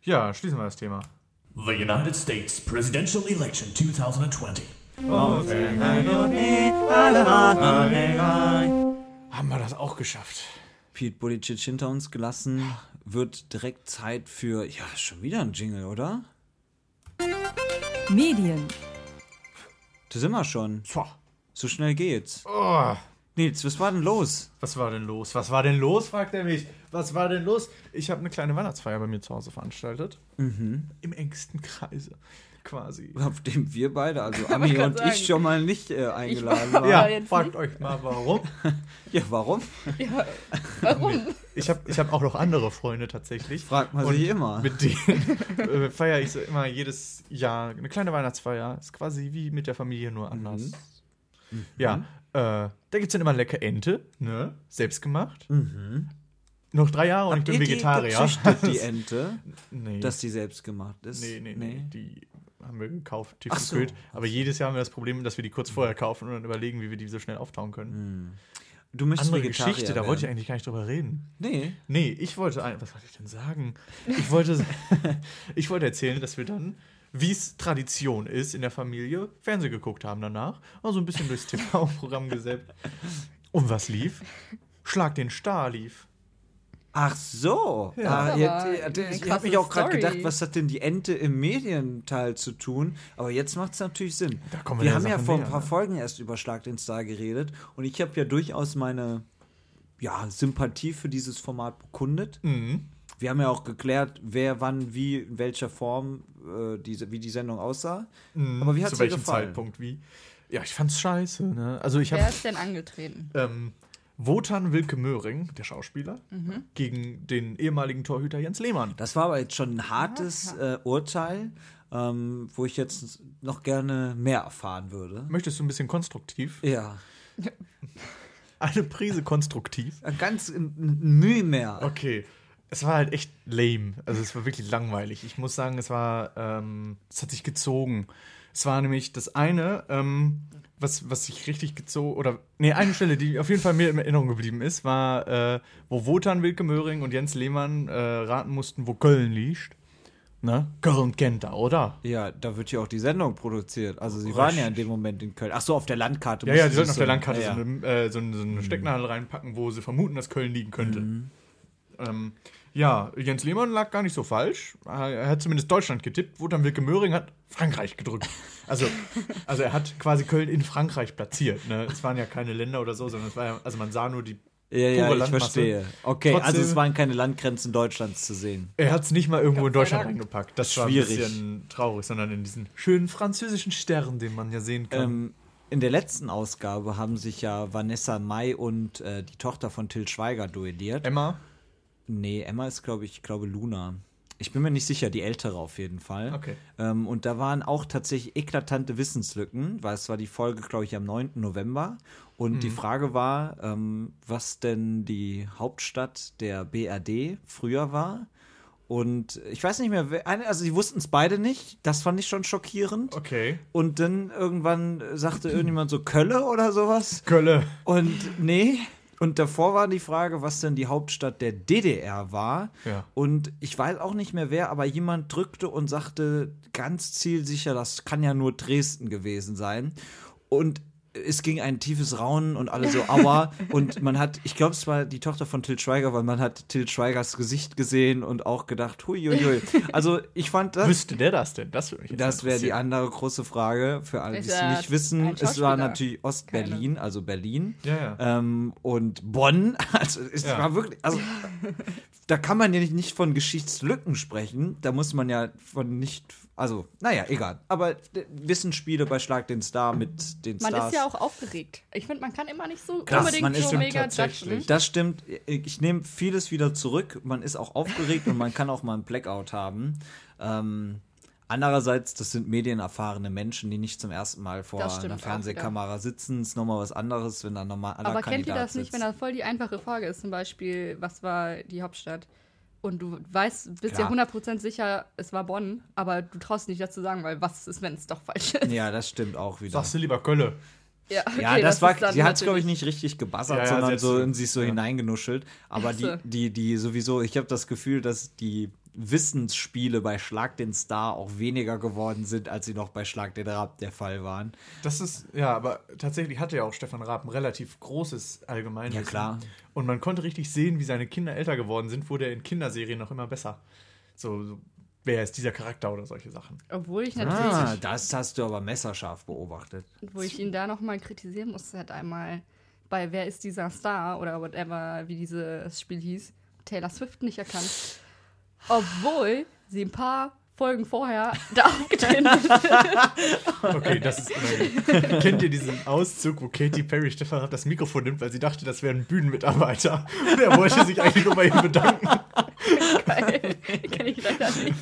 Ja, schließen wir das Thema. The United States presidential election 2020. Haben wir das auch geschafft. Pete Buttigieg hinter uns gelassen. Wird direkt Zeit für, ja, schon wieder ein Jingle, oder? Medien, Da sind wir schon. So schnell geht's. Oh, Nils, was war denn los? was war denn los? Was war denn los? fragt er mich. Was war denn los? Ich habe eine kleine Weihnachtsfeier bei mir zu Hause veranstaltet. Mhm. Im engsten Kreise. Quasi. Auf dem wir beide, also (laughs) Ami und sagen. ich, schon mal nicht äh, eingeladen war- waren. Ja, jetzt fragt nicht. euch mal warum. (laughs) Ja, warum? Ja, (laughs) warum? Ich habe ich hab auch noch andere Freunde tatsächlich. Fragt man Und sich immer. Mit denen äh, feiere ich so immer jedes Jahr eine kleine Weihnachtsfeier. Ist quasi wie mit der Familie, nur anders. Mhm. Ja, äh, da gibt es dann immer lecker Ente, ne? Selbstgemacht. Noch drei Jahre und ich bin Mhm. Habt Vegetarier. Die, die (laughs) Ente, nee. dass die selbst gemacht ist? nee, nee, nee, Die haben wir gekauft, Ach so. tiefgekühlt. Aber jedes Jahr haben wir das Problem, dass wir die kurz vorher kaufen und dann überlegen, wie wir die so schnell auftauen können. Du möchtest Andere Vegetarier Geschichte, da wollte ich werden. eigentlich gar nicht drüber reden. Nee. Nee, ich wollte, was wollte ich denn sagen? Ich wollte, (laughs) (laughs) ich wollte erzählen, dass wir dann, wie es Tradition ist in der Familie, Fernsehen geguckt haben danach. Also ein bisschen durchs TV-Programm gesäppt. Und was lief? Schlag den Star lief. Ach so. Ja. Ah, jetzt, ich habe mich auch gerade gedacht, was hat denn die Ente im Medienteil zu tun? Aber jetzt macht es natürlich Sinn. Da kommen wir haben ja Sache vor ein paar ne? Folgen erst über Schlag den Star geredet und ich habe ja durchaus meine ja, Sympathie für dieses Format bekundet. Mhm. Wir haben ja auch geklärt, wer wann, wie, in welcher Form äh, diese, wie die Sendung aussah. Aber wie hat Zu dir welchem gefallen? Zeitpunkt wie? Ja, ich fand's scheiße. Ne? Also ich Wer habe ist denn angetreten? ähm, Wotan Wilke Möhring, der Schauspieler, gegen den ehemaligen Torhüter Jens Lehmann. Das war aber jetzt schon ein hartes äh, Urteil, ähm, wo ich jetzt noch gerne mehr erfahren würde. Möchtest du ein bisschen konstruktiv? Ja, Eine Prise konstruktiv. ganz ein, ein Mühe mehr. Okay. Es war halt echt lame. Also es war wirklich langweilig. Ich muss sagen, es war, ähm, es hat sich gezogen. Es war nämlich das eine, ähm, was, was sich richtig gezogen, oder, nee, eine Stelle, die auf jeden Fall mir in Erinnerung geblieben ist, war, äh, wo Wotan Wilke Möhring und Jens Lehmann äh, raten mussten, wo Köln liegt. Ne? Köln kennt er, oder? Ja, da wird ja auch die Sendung produziert. Also sie Richtig. waren ja in dem Moment in Köln. Ach so, auf der Landkarte. Ja, ja, die sollten auf der Landkarte ja, so, eine, äh, so, eine, so eine Stecknadel reinpacken, wo sie vermuten, dass Köln liegen könnte. Mhm. Ähm, ja, Jens Lehmann lag gar nicht so falsch. Er hat zumindest Deutschland getippt. Wotan Wilke Möhring hat Frankreich gedrückt. Also, also er hat quasi Köln in Frankreich platziert. Ne? Es waren ja keine Länder oder so, sondern es war ja, also man sah nur die. Ja, ja, ich Landmasse. verstehe. Okay, also Trotzdem- es waren keine Landgrenzen Deutschlands zu sehen. Er hat es nicht mal irgendwo in Deutschland reingepackt. Das war Schwierig. ein bisschen traurig, sondern in diesen schönen französischen Stern, den man ja sehen kann. Ähm, in der letzten Ausgabe haben sich ja Vanessa Mai und äh, die Tochter von Till Schweiger duelliert. Emma, Nee, Emma ist, glaube ich, glaube Luna. Ich bin mir nicht sicher, die ältere auf jeden Fall. Okay. Ähm, und da waren auch tatsächlich eklatante Wissenslücken, weil es war die Folge, glaube ich, am 9. November. Und Mhm. die Frage war, ähm, was denn die Hauptstadt der BRD früher war. Und ich weiß nicht mehr, also sie wussten es beide nicht. Das fand ich schon schockierend. okay. Und dann irgendwann sagte irgendjemand so Kölle oder sowas. Kölle. Und nee. Und davor war die Frage, was denn die Hauptstadt der DDR war. Ja. Und ich weiß auch nicht mehr wer, aber jemand drückte und sagte ganz zielsicher, das kann ja nur Dresden gewesen sein. Und es ging ein tiefes Raunen und alle so aua. (laughs) und man hat, ich glaube, es war die Tochter von Til Schweiger, weil man hat Til Schweigers Gesicht gesehen und auch gedacht, huiuiui. Also ich fand das. Wüsste der das denn? Das würde mich jetzt Das wäre die andere große Frage für alle, die es nicht wissen. Es war natürlich Ostberlin, also Berlin. Ja, ja. Ähm, und Bonn. (laughs) Also es Ja. war wirklich. Also, (laughs) da kann man ja nicht, nicht von Geschichtslücken sprechen. Da muss man ja von nicht. Also, naja, egal. Aber äh, Wissensspiele bei Schlag den Star mit den Man Stars. ist ja auch aufgeregt. Ich finde, man kann immer nicht so Krass, unbedingt man ist so schon mega judgen. Das stimmt. Ich nehme vieles wieder zurück. Man ist auch aufgeregt und man kann auch mal einen Blackout haben. Ähm, andererseits, das sind medienerfahrene Menschen, die nicht zum ersten Mal vor einer auch Fernsehkamera sitzen. Ist nochmal was anderes, wenn da nochmal Aber kennt ihr das nicht, wenn das voll die einfache Frage ist? Zum Beispiel, was war die Hauptstadt? Und du weißt, bist Klar. ja 100% sicher, es war Bonn, aber du traust nicht dazu sagen, weil was ist, wenn es doch falsch ist? Ja, das stimmt auch wieder. Sagst du lieber Kölle? Ja, Ja, okay, das, war, sie hat es, glaube ich, nicht richtig gebassert, Ja, ja, sondern so in sich so ja. hineingenuschelt. Aber die, die, die sowieso, ich habe das Gefühl, dass die Wissensspiele bei Schlag den Star auch weniger geworden sind, als sie noch bei Schlag den Raab der Fall waren. Das ist, ja, aber tatsächlich hatte ja auch Stefan Raab ein relativ großes Allgemeinwissen. Ja, klar. Und man konnte richtig sehen, wie seine Kinder älter geworden sind, wurde er in Kinderserien noch immer besser. So, so wer ist dieser Charakter oder solche Sachen. Obwohl ich natürlich, Ah, das hast du aber messerscharf beobachtet. wo ich ihn da nochmal kritisieren musste, hat einmal bei Wer ist dieser Star oder whatever, wie dieses Spiel hieß, Taylor Swift nicht erkannt. Obwohl sie ein paar Folgen vorher (laughs) da aufgetreten ist. Okay, das ist unangenehm. Kennt ihr diesen Auszug, wo Katy Perry Stefan Raab das Mikrofon nimmt, weil sie dachte, das wäre ein Bühnenmitarbeiter? Und er wollte sich eigentlich nur bei ihm bedanken. Geil. Kenn ich leider nicht.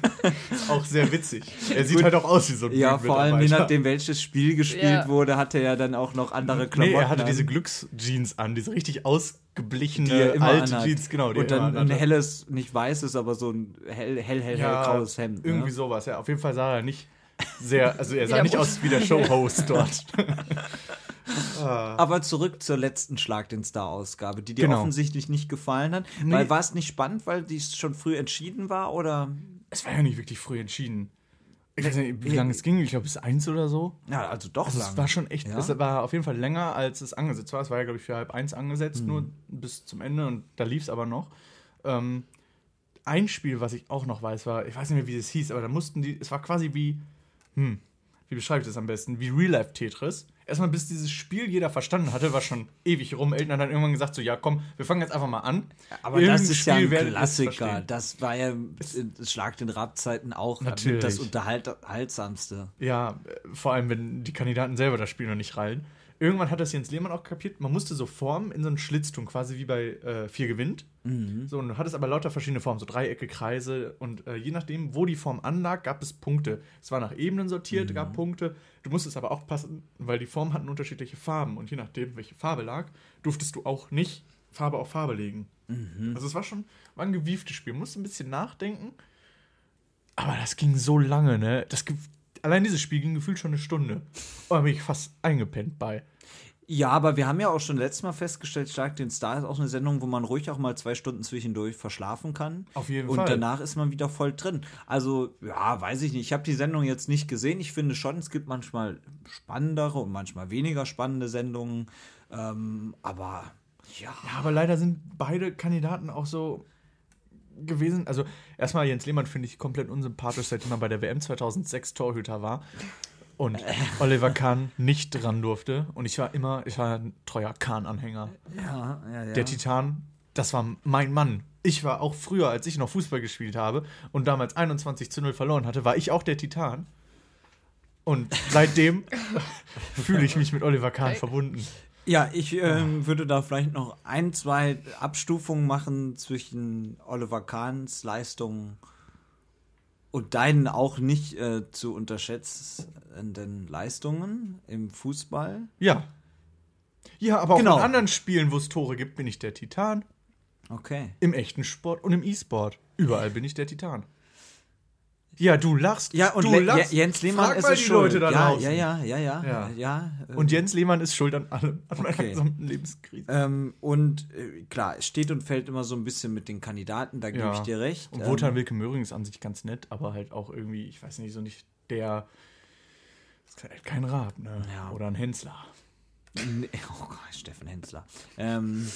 Auch sehr witzig. Er sieht halt auch aus wie so ein Ja, vor allem je nachdem, welches Spiel gespielt Ja. wurde, hatte er dann auch noch andere Nee, Klamotten. er hatte an, diese Glücksjeans an, diese richtig ausgeblichene, die immer alte anhat. Jeans, genau. Die Und immer dann ein helles, nicht weißes, aber so ein hell, hell, hell, hell graues Hemd. Irgendwie ne? sowas, ja. Auf jeden Fall sah er nicht sehr, also er sah nicht aus wie der Showhost dort. (laughs) Aber zurück zur letzten Schlag den Star-Ausgabe, die dir Genau. offensichtlich nicht gefallen hat. Nee. Weil war es nicht spannend, weil die schon früh entschieden war oder? es war ja nicht wirklich früh entschieden. Ich weiß nicht, wie lange es ging, ich glaube bis eins oder so. Ja, also doch Also lang. es war schon echt, Ja? es war auf jeden Fall länger, als es angesetzt war. Es war ja, glaube ich, für halb eins angesetzt, nur bis zum Ende und da lief es aber noch. Ähm, ein Spiel, was ich auch noch weiß, war, ich weiß nicht mehr, wie es hieß, aber da mussten die, es war quasi wie, hm, wie beschreibe ich das am besten? Wie Real Life Tetris. Erstmal, bis dieses Spiel jeder verstanden hatte, war schon ewig rum. Eltern haben dann irgendwann gesagt, so, ja, komm, wir fangen jetzt einfach mal an. aber das Irgendein ist ja Spiel ein ihr jetzt Klassiker. Das war ja in Schlag den Rab-Zeiten auch mit Natürlich. das Unterhaltsamste. Ja, äh, vor allem, wenn die Kandidaten selber das Spiel noch nicht rallen. Irgendwann hat das Jens Lehmann auch kapiert, man musste so Formen in so einen Schlitz tun, quasi wie bei äh, Vier gewinnt. So, und du hattest aber lauter verschiedene Formen, so Dreiecke, Kreise und äh, je nachdem, wo die Form anlag, gab es Punkte. Es war nach Ebenen sortiert, gab Punkte. Du musstest aber auch passen, weil die Formen hatten unterschiedliche Farben und je nachdem, welche Farbe lag, durftest du auch nicht Farbe auf Farbe legen. Also es war schon war ein gewieftes Spiel, musste ein bisschen nachdenken. Aber das ging so lange, ne? Das, allein dieses Spiel ging gefühlt schon eine Stunde. Und da bin ich fast eingepennt bei. Ja, aber wir haben ja auch schon letztes Mal festgestellt, Stark den Star ist auch eine Sendung, wo man ruhig auch mal zwei Stunden zwischendurch verschlafen kann. Auf jeden und Fall. danach ist man wieder voll drin. Also, ja, weiß ich nicht. Ich habe die Sendung jetzt nicht gesehen. Ich finde schon, es gibt manchmal spannendere und manchmal weniger spannende Sendungen. Ähm, aber ja. Ja, aber leider sind beide Kandidaten auch so gewesen. Also, erstmal Jens Lehmann finde ich komplett unsympathisch, seitdem er bei der WM 2006 Torhüter war. Und Oliver Kahn nicht dran durfte. Und ich war immer, ich war ein treuer Kahn-Anhänger. Ja, ja, ja. Der Titan, das war mein Mann. Ich war auch früher, als ich noch Fußball gespielt habe und damals 21 zu 0 verloren hatte, war ich auch der Titan. Und seitdem (laughs) fühle ich mich mit Oliver Kahn verbunden. Ja, ich ähm, würde da vielleicht noch ein, zwei Abstufungen machen zwischen Oliver Kahns Leistungen und deinen auch nicht äh, zu unterschätzenden Leistungen im Fußball. Ja. Ja, aber auch Genau. in anderen Spielen, wo es Tore gibt, bin ich der Titan. Okay. Im echten Sport und im E-Sport. Überall bin ich der Titan. Ja, du lachst. Ja, und du lachst. Je- Jens Lehmann Frag ist mal die schuld. Leute da ja, draußen. ja, ja, ja, ja, Ja. ja. äh, Und Jens Lehmann ist schuld an allem, an meiner Okay. gesamten Lebenskrise. ähm, und äh, klar, es steht und fällt immer so ein bisschen mit den Kandidaten, da gebe ich dir recht. Und Ähm, Wotan Wilke Möhring ist an sich ganz nett, aber halt auch irgendwie, ich weiß nicht, so nicht der. Ist halt kein Raab, ne? Oder ein Hensler. Nee, (laughs) oh Gott, Steffen Hensler. Ähm,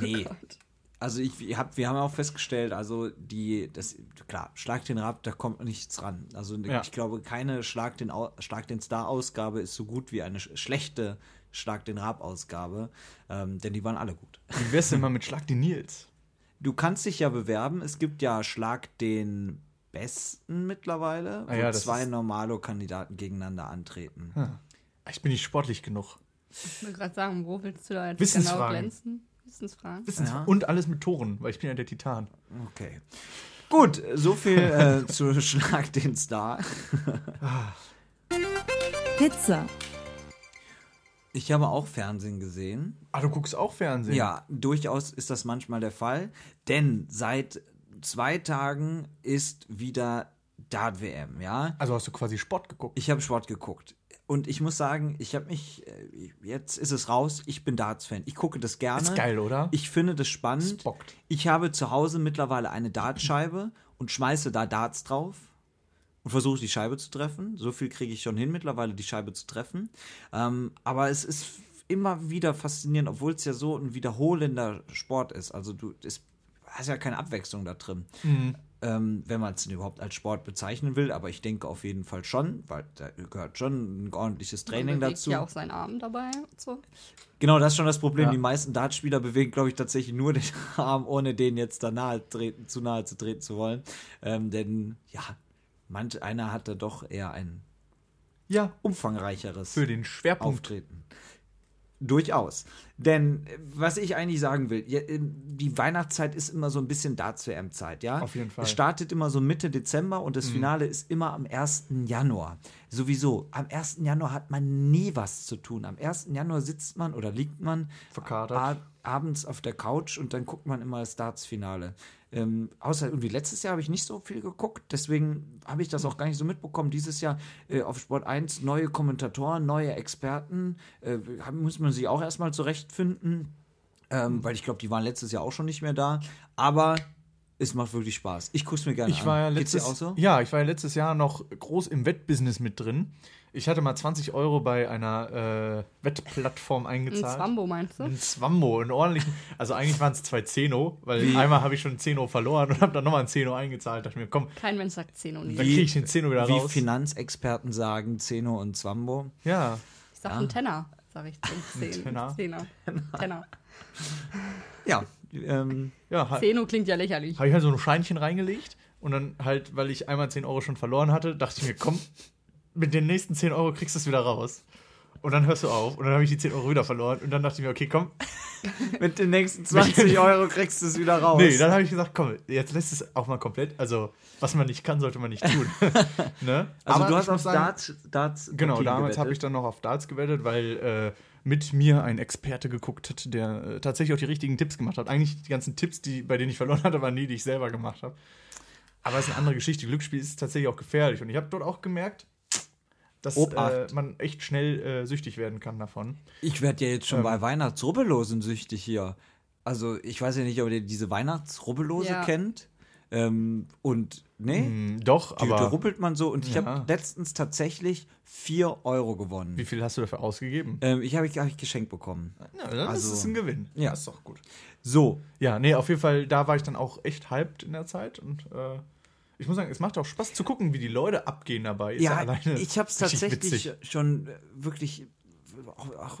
nee. (laughs) Also ich, ich hab, wir haben auch festgestellt, also die, das, klar, Schlag den Rab, da kommt nichts ran. Also Ja. ich glaube, keine Schlag den, Schlag den Star-Ausgabe ist so gut wie eine sch schlechte Schlag den Rab-Ausgabe, ähm, denn die waren alle gut. Wie wär's denn mal mit Schlag den Nils? Du kannst dich ja bewerben, es gibt ja Schlag den Besten mittlerweile, Ah wo ja, zwei Normalo-Kandidaten gegeneinander antreten. Ich bin nicht sportlich genug. Ich will gerade sagen, wo willst du da jetzt Wissensfragen. genau glänzen? Wissensfragen. Wissens Ja. Und alles mit Toren, weil ich bin ja der Titan. Okay. Gut, so viel äh, (laughs) zu Schlag den Star. Pizza. Ich habe auch Fernsehen gesehen. Ah, du guckst auch Fernsehen? Ja, durchaus ist das manchmal der Fall, denn seit zwei Tagen ist wieder Dart-WM, ja. Also hast du quasi Sport geguckt? Ich habe Sport geguckt. Und ich muss sagen, ich habe mich, äh, jetzt ist es raus, ich bin Darts-Fan. Ich gucke das gerne. Ist geil, oder? Ich finde das spannend. Es bockt. Ich habe zu Hause mittlerweile eine Dartscheibe und schmeiße da Darts drauf und versuche die Scheibe zu treffen. So viel kriege ich schon hin, mittlerweile die Scheibe zu treffen. Ähm, aber es ist immer wieder faszinierend, obwohl es ja so ein wiederholender Sport ist. Also du es hast ja keine Abwechslung da drin. Ähm, wenn man es überhaupt als Sport bezeichnen will, aber ich denke auf jeden Fall schon, weil da gehört schon ein ordentliches Training Man bewegt dazu. ja auch seinen Arm dabei und so. Genau, das ist schon das Problem. Ja. Die meisten Dartspieler bewegen, glaube ich, tatsächlich nur den (laughs) Arm, ohne den jetzt da nahe treten, zu nahe zu treten zu wollen. Ähm, denn ja, manch einer hat da doch eher ein Ja, umfangreicheres für den Schwerpunkt. Auftreten. Durchaus. Denn äh, was ich eigentlich sagen will, ja, äh, die Weihnachtszeit ist immer so ein bisschen Darts-WM-Zeit, ja? Auf jeden Fall. Mhm. Es startet immer so Mitte Dezember und das Finale ist immer am 1. Januar. Sowieso, am 1. Januar hat man nie was zu tun. Am 1. Januar sitzt man oder liegt man Verkatert. a- abends auf der Couch und dann guckt man immer das Darts-Finale. Ähm, außer irgendwie letztes Jahr habe ich nicht so viel geguckt, deswegen habe ich das auch gar nicht so mitbekommen. Dieses Jahr äh, auf Sport 1 neue Kommentatoren, neue Experten, äh, muss man sich auch erstmal zurechtfinden, ähm, weil ich glaube, die waren letztes Jahr auch schon nicht mehr da. Aber es macht wirklich Spaß. Ich gucke es mir gerne Ich an. war ja Geht's dir letztes, auch so? ja, ich war ja letztes Jahr noch groß im Wettbusiness mit drin. Ich hatte mal 20 Euro bei einer äh, Wettplattform Ein eingezahlt. Zwambo meinst du? Ein Zwambo, einen ordentlichen. Also eigentlich waren es zwei Zeno, weil einmal habe ich schon einen Zeno verloren und habe dann nochmal einen Zeno eingezahlt. Dachte mir, komm, Kein Mensch sagt 10 und dann kriege ich den Zeno wieder Wie raus. Finanzexperten sagen, Zeno und Zwambo. Ja, Ich sag einen Tenner, sag ich 10. Tenner. Zehner. (laughs) Tenner. Ja, ähm, ja, ha- Zeno klingt ja lächerlich. habe ich halt so ein Scheinchen reingelegt und dann halt, weil ich einmal 10 Euro schon verloren hatte, dachte ich mir, komm, mit den nächsten 10 Euro kriegst du es wieder raus. Und dann hörst du auf und dann habe ich die 10 Euro wieder verloren und dann dachte ich mir, okay, komm. (laughs) mit den nächsten (laughs) 20 Euro kriegst du es wieder raus. Nee, dann habe ich gesagt, komm, jetzt lässt es auch mal komplett. Also, was man nicht kann, sollte man nicht tun. (laughs) ne? also Aber du hast auf sagen- Darts, Darts Genau, damals habe ich dann noch auf Darts gewettet, weil äh, mit mir ein Experte geguckt hat, der äh, tatsächlich auch die richtigen Tipps gemacht hat. Eigentlich die ganzen Tipps, die, bei denen ich verloren hatte, waren nie, die ich selber gemacht habe. Aber es ist eine andere Geschichte. Glücksspiel ist tatsächlich auch gefährlich. Und ich habe dort auch gemerkt, dass äh, man echt schnell äh, süchtig werden kann davon. Ich werde ja jetzt schon Ähm. bei Weihnachtsrubbellosen süchtig hier. Also, ich weiß ja nicht, ob ihr diese Weihnachtsrubbellose Ja. kennt. Ähm, und, nee, Hm, doch, die, aber da rubbelt man so. Und ich Ja. habe letztens tatsächlich 4 Euro gewonnen. wie viel hast du dafür ausgegeben? Ähm, ich habe ich, hab ich geschenkt bekommen. Ja, dann also- ist es ein Gewinn. Ja. Das ist doch gut. So, Ja, nee, auf jeden Fall, da war ich dann auch echt hyped in der Zeit und äh, ich muss sagen, es macht auch Spaß zu gucken, wie die Leute abgehen dabei. Ist ja, alleine ich habe es tatsächlich witzig. schon wirklich, auch, auch,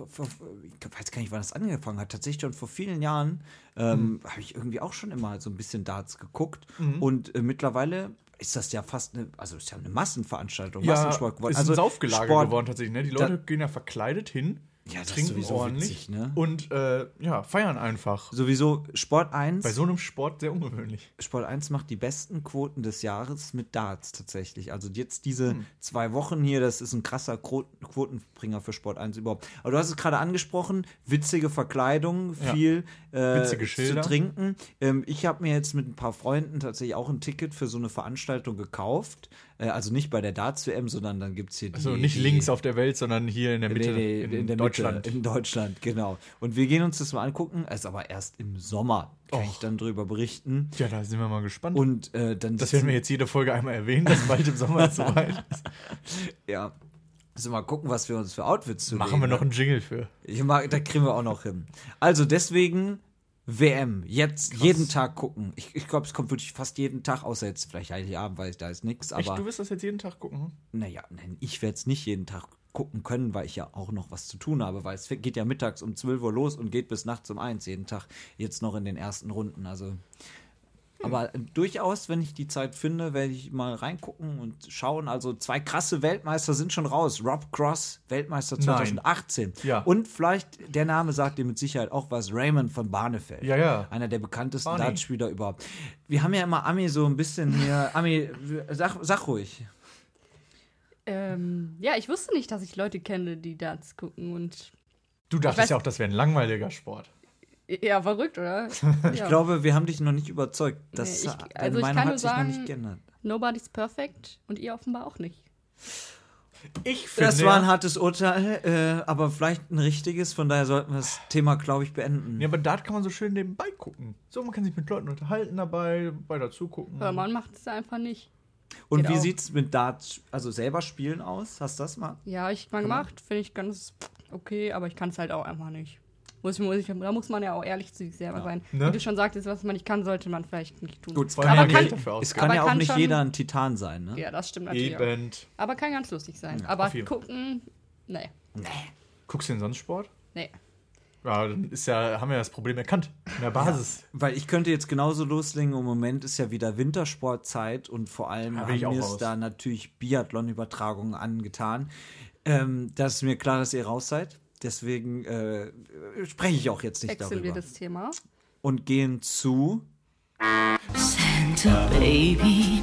ich weiß gar nicht, wann das angefangen hat, tatsächlich schon vor vielen Jahren ähm, habe ich irgendwie auch schon immer so ein bisschen Darts geguckt und äh, mittlerweile ist das ja fast eine, also ist ja eine Massenveranstaltung, Ja, Massensport geworden. ist also ein Saufgelager Sport- geworden tatsächlich. Ne? Die Leute gehen ja verkleidet hin, Ja, trinken sowieso ordentlich witzig, ne? und äh, ja, feiern einfach. Sowieso Sport 1. Bei so einem Sport sehr ungewöhnlich. Sport 1 macht die besten Quoten des Jahres mit Darts tatsächlich. Also jetzt diese Hm. zwei Wochen hier, das ist ein krasser Quo- Quotenbringer für Sport 1 überhaupt. Aber du hast es gerade angesprochen, witzige Verkleidung, Ja. viel äh, Witzige zu trinken. Ähm, ich habe mir jetzt mit ein paar Freunden tatsächlich auch ein Ticket für so eine Veranstaltung gekauft. Äh, also nicht bei der Darts-WM, sondern dann gibt es hier die. Also nicht die, links auf der Welt, sondern hier in der Mitte Nee, nee, in, der Deutschland. Mitte, in Deutschland, genau. Und wir gehen uns das mal angucken. Ist aber erst im Sommer, kann Och. ich dann drüber berichten. Ja, da sind wir mal gespannt. Und äh, dann das werden wir jetzt jede Folge einmal erwähnen, dass bald im Sommer soweit ist. (laughs) Ja. Also mal gucken, was wir uns für Outfits zu Machen wir noch einen Jingle für. Ich mag, da kriegen wir auch noch hin. Also deswegen WM. Jetzt jeden Tag gucken. Ich, ich glaube, es kommt wirklich fast jeden Tag, außer jetzt vielleicht Heiligabend, weil da ist nichts. Aber du wirst das jetzt jeden Tag gucken? naja, nein, ich werde es nicht jeden Tag gucken können, weil ich ja auch noch was zu tun habe, weil es geht ja mittags um 12 Uhr los und geht bis nachts um 1 jeden Tag. Jetzt noch in den ersten Runden. Also. Aber durchaus, wenn ich die Zeit finde, werde ich mal reingucken und schauen. Also zwei krasse Weltmeister sind schon raus. Rob Cross, Weltmeister Nein. 2018. Ja. Und vielleicht, der Name sagt dir mit Sicherheit auch was, Raymond von Barnefeld. Ja, ja. Einer der bekanntesten Barney. Dartspieler überhaupt. Wir haben ja immer Ami so ein bisschen hier. Ami, sag, sag ruhig. Ähm, ja, ich wusste nicht, dass ich Leute kenne, die Darts gucken und. Du dachtest ja auch, das wäre ein langweiliger Sport. Ja, verrückt, oder? (laughs) Ich ja. glaube, wir haben dich noch nicht überzeugt. Das, Nee, ich- deine also ich Meinung kann hat nur sich noch sagen, nicht geändert. Nobody's perfect und ihr offenbar auch nicht. Ich finde. Das war ein hartes Urteil, äh, aber vielleicht ein richtiges. Von daher sollten wir das Thema, glaube ich, beenden. ja, aber Dart kann man so schön nebenbei gucken. So, man kann sich mit Leuten unterhalten dabei, bei dazu gucken. Aber man macht es einfach nicht. Und geht wie auch. sieht's mit Darts, also selber spielen aus? Hast du das mal? Ja, ich mal gemacht, finde ich ganz okay, aber ich kann es halt auch einfach nicht. Muss ich, muss ich, da muss man ja auch ehrlich zu sich selber sein. Ne? Wie du schon sagtest, was man nicht kann, sollte man vielleicht nicht tun. Gut, aber ja kann- dafür Es kann Aber ja auch kann nicht schon- jeder ein Titan sein, ne? Ja, das stimmt natürlich. Auch. Eben. Aber kann ganz lustig sein. aber jeden Fall. gucken, nee. Guckst du denn sonst Sport? Nee. Ja, dann ist ja, haben wir das Problem erkannt. In der Basis. Weil ich könnte jetzt genauso loslegen. Im Moment ist ja wieder Wintersportzeit und vor allem bin haben mir es raus. da natürlich Biathlon-Übertragungen angetan. Ähm, das ist mir klar, dass ihr raus seid. Deswegen äh, spreche ich auch jetzt nicht Wechseln wir darüber. das Thema. Und gehen zu. Santa Baby.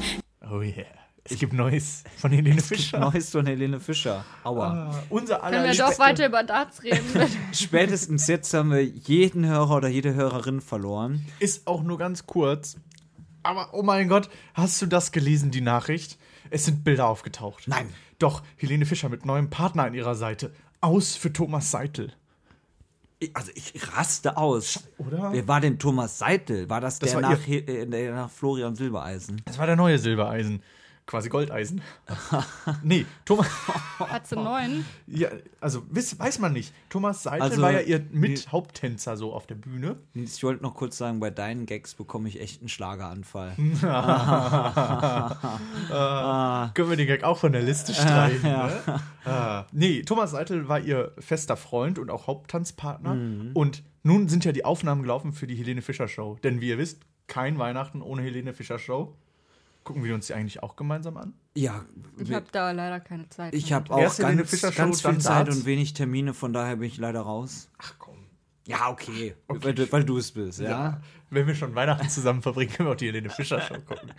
Oh yeah. Es gibt Neues von Helene Fischer. Neues von Helene Fischer. Aua. Ah, unser Können wir doch weiter über Darts reden? (laughs) Spätestens jetzt haben wir jeden Hörer oder jede Hörerin verloren. Ist auch nur ganz kurz. Aber oh mein Gott, hast du das gelesen, die Nachricht? Es sind Bilder aufgetaucht. Nein. Doch, Helene Fischer mit neuem Partner an ihrer Seite. Aus für Thomas Seitel. Also ich raste aus. Oder? Wer war denn Thomas Seitel? War das, Das der, war nach, äh, der nach Florian Silbereisen? Das war der neue Silbereisen. Quasi Goldeisen. (laughs) nee, Thomas. Hat sie neun? Ja, also wiss, weiß man nicht. Thomas Seitel Also, war ja ihr Mit-Haupttänzer so auf der Bühne. Ich wollte noch kurz sagen, bei deinen Gags bekomme ich echt einen Schlageranfall. (laughs) (laughs) Können wir den Gag auch von der Liste streichen, ne? Ah, nee, Thomas Seitel war ihr fester Freund und auch Haupttanzpartner. Und nun sind ja die Aufnahmen gelaufen für die Helene Fischer Show. Denn wie ihr wisst, kein Weihnachten ohne Helene Fischer Show. Gucken wir uns die eigentlich auch gemeinsam an? Ja, Ich habe da leider keine Zeit. ich habe auch ganz, ganz viel Zeit Darts. und wenig Termine, von daher bin ich leider raus. Ach komm. Ja, okay. Weil, du- weil du es bist, ja. Wenn wir schon Weihnachten zusammen verbringen, können wir auch die Helene Fischer Show gucken.